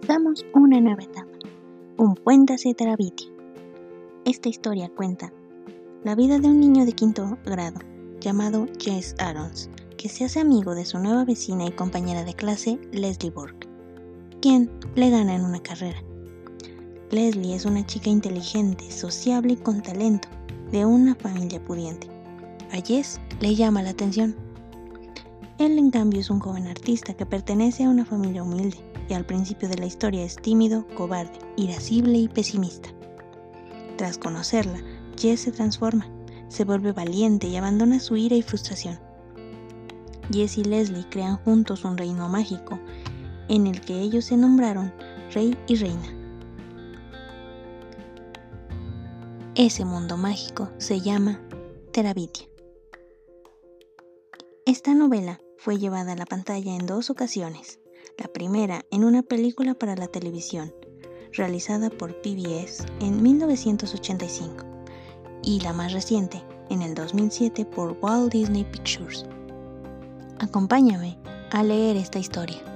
Comenzamos una nueva etapa, un puente hacia Terabitia. Esta historia cuenta la vida de un niño de quinto grado llamado Jess Arons, que se hace amigo de su nueva vecina y compañera de clase, Leslie Burke, quien le gana en una carrera. Leslie es una chica inteligente, sociable y con talento, de una familia pudiente. A Jess le llama la atención. Él, en cambio, es un joven artista que pertenece a una familia humilde y al principio de la historia es tímido, cobarde, irascible y pesimista. Tras conocerla, Jess se transforma, se vuelve valiente y abandona su ira y frustración. Jess y Leslie crean juntos un reino mágico en el que ellos se nombraron rey y reina. Ese mundo mágico se llama Terabitia. Esta novela fue llevada a la pantalla en dos ocasiones. La primera en una película para la televisión, realizada por PBS en 1985, y la más reciente, en el 2007 por Walt Disney Pictures. Acompáñame a leer esta historia.